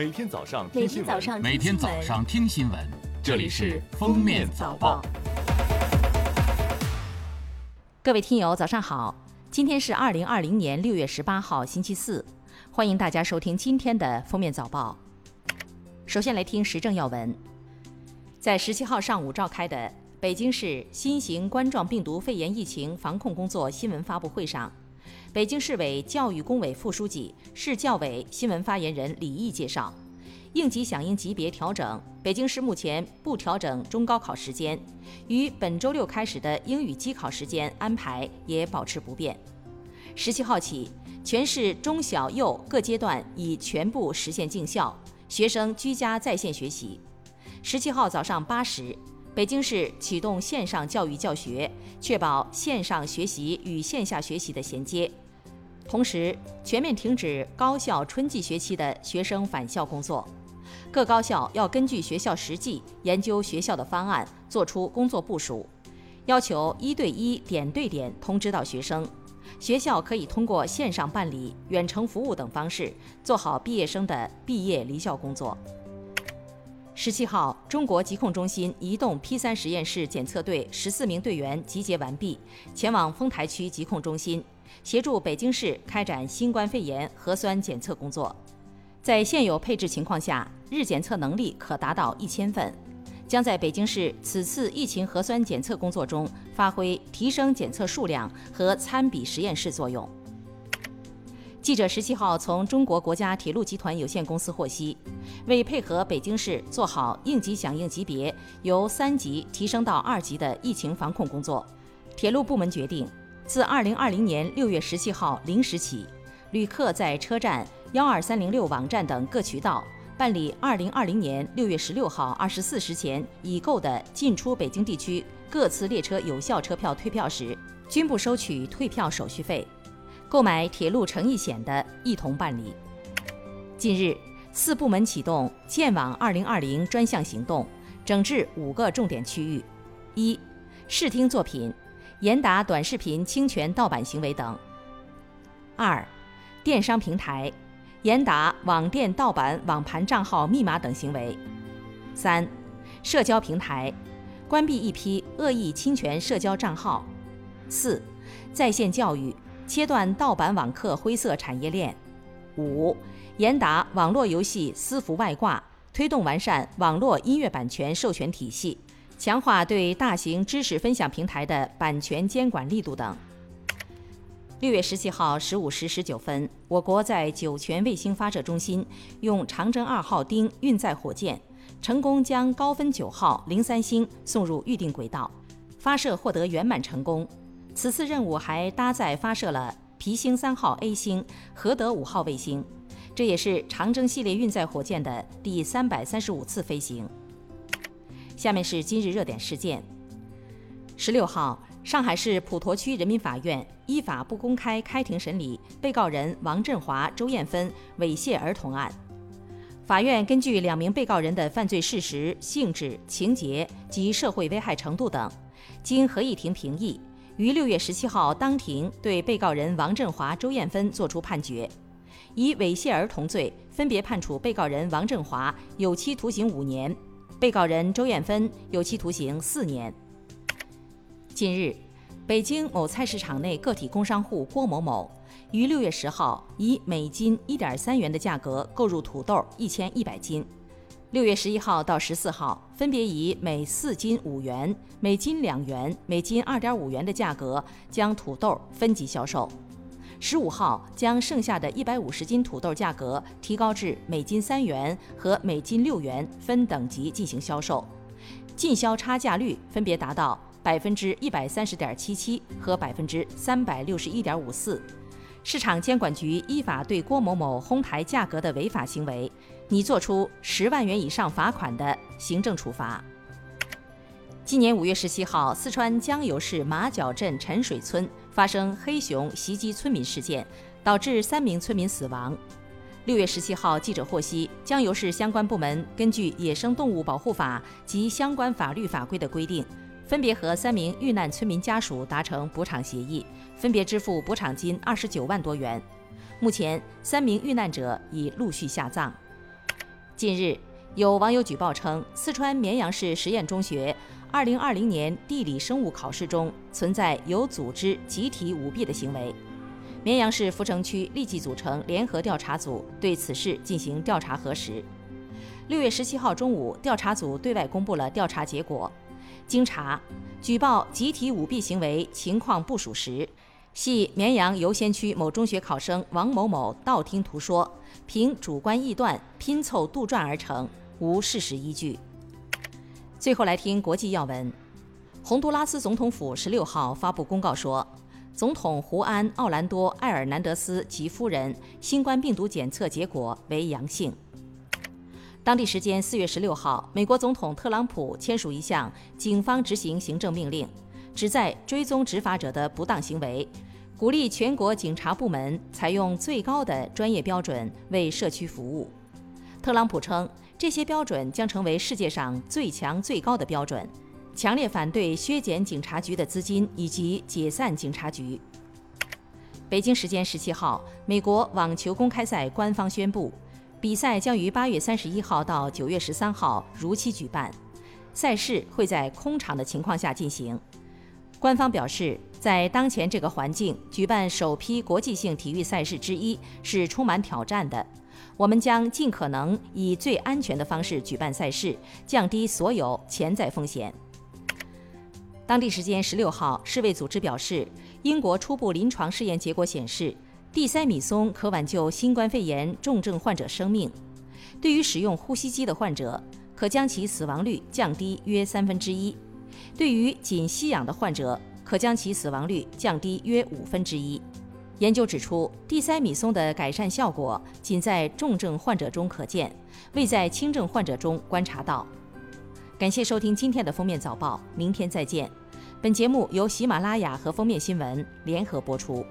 每天早上听新闻，每天早上听新闻，这里是《封面早报》。各位听友，早上好！今天是二零二零年六月十八号，星期四，欢迎大家收听今天的《封面早报》。首先来听时政要闻，在十七号上午召开的北京市新型冠状病毒肺炎疫情防控工作新闻发布会上，北京市委教育工委副书记、市教委新闻发言人李毅介绍，应急响应级别调整，北京市目前不调整中高考时间，与本周六开始的英语机考时间安排也保持不变。十七号起，全市中小幼各阶段已全部实现进校，学生居家在线学习。十七号早上八时，北京市启动线上教育教学，确保线上学习与线下学习的衔接。同时，全面停止高校春季学期的学生返校工作。各高校要根据学校实际研究学校的方案，做出工作部署，要求一对一、点对点通知到学生。学校可以通过线上办理、远程服务等方式，做好毕业生的毕业离校工作。十七号，中国疾控中心移动 P 三实验室检测队十四名队员集结完毕，前往丰台区疾控中心，协助北京市开展新冠肺炎核酸检测工作。在现有配置情况下，日检测能力可达到一千份，将在北京市此次疫情核酸检测工作中发挥提升检测数量和参比实验室作用。记者十七号从中国国家铁路集团有限公司获悉，为配合北京市做好应急响应级别由三级提升到二级的疫情防控工作，铁路部门决定，自二零二零年六月十七号零时起，旅客在车站、幺二三零六网站等各渠道办理二零二零年六月十六号二十四时前已购的进出北京地区各次列车有效车票退票时，均不收取退票手续费。购买铁路乘意险的，一同办理。近日，四部门启动“建网二零二零”专项行动，整治五个重点区域：一、视听作品，严打短视频侵权盗版行为等；二、电商平台，严打网店盗版网盘账号密码等行为；三、社交平台，关闭一批恶意侵权社交账号；四、在线教育。切断盗版网课灰色产业链。五、严打网络游戏私服外挂，推动完善网络音乐版权授权体系，强化对大型知识分享平台的版权监管力度等。六月十七号十五时十九分，我国在酒泉卫星发射中心用长征二号丁运载火箭，成功将高分九号零三星送入预定轨道，发射获得圆满成功。此次任务还搭载发射了毗星三号 A 星、和德五号卫星，这也是长征系列运载火箭的第三百三十五次飞行。下面是今日热点事件：十六号，上海市普陀区人民法院依法不公开开庭审理被告人王振华、周艳芬猥亵儿童案。法院根据两名被告人的犯罪事实、性质、情节及社会危害程度等，经合议庭评议。于六月十七号当庭对被告人王振华、周艳芬作出判决，以猥亵儿童罪分别判处被告人王振华有期徒刑五年，被告人周艳芬有期徒刑四年。近日，北京某菜市场内个体工商户郭某某于六月十号以每斤一点三元的价格购入土豆一千一百斤。六月十一号到十四号，分别以每四斤五元、每斤两元、每斤二点五元的价格将土豆分级销售。十五号将剩下的一百五十斤土豆价格提高至每斤三元和每斤六元，分等级进行销售，进销差价率分别达到百分之一百三十点七七和百分之三百六十一点五四。市场监管局依法对郭某某哄抬价格的违法行为，拟作出十万元以上罚款的行政处罚。今年五月十七号，四川江油市马角镇陈水村发生黑熊袭击村民事件，导致三名村民死亡。六月十七号，记者获悉，江油市相关部门根据《野生动物保护法》及相关法律法规的规定，分别和三名遇难村民家属达成补偿协议。分别支付补偿金二十九万多元。目前，三名遇难者已陆续下葬。近日，有网友举报称，四川绵阳市实验中学2020年地理生物考试中存在有组织、集体舞弊的行为。绵阳市阜城区立即组成联合调查组，对此事进行调查核实。六月十七号中午，调查组对外公布了调查结果。经查，举报集体舞弊行为情况不属实。系绵阳游仙区某中学考生王某某道听途说，凭主观臆断拼凑杜撰而成，无事实依据。最后来听国际要闻，洪都拉斯总统府十六号发布公告说，总统胡安·奥兰多·埃尔南德斯及夫人新冠病毒检测结果为阳性。当地时间四月十六号，美国总统特朗普签署一项警方执行行政命令。旨在追踪执法者的不当行为，鼓励全国警察部门采用最高的专业标准为社区服务。特朗普称，这些标准将成为世界上最强最高的标准，强烈反对削减警察局的资金以及解散警察局。北京时间十七号，美国网球公开赛官方宣布，比赛将于八月三十一号到九月十三号如期举办，赛事会在空场的情况下进行。官方表示，在当前这个环境举办首批国际性体育赛事之一是充满挑战的。我们将尽可能以最安全的方式举办赛事，降低所有潜在风险。当地时间十六号，世卫组织表示，英国初步临床试验结果显示，地塞米松可挽救新冠肺炎重症患者生命。对于使用呼吸机的患者，可将其死亡率降低约三分之一。对于仅吸氧的患者，可将其死亡率降低约五分之一。研究指出，地塞米松的改善效果仅在重症患者中可见，未在轻症患者中观察到。感谢收听今天的封面早报，明天再见。本节目由喜马拉雅和封面新闻联合播出。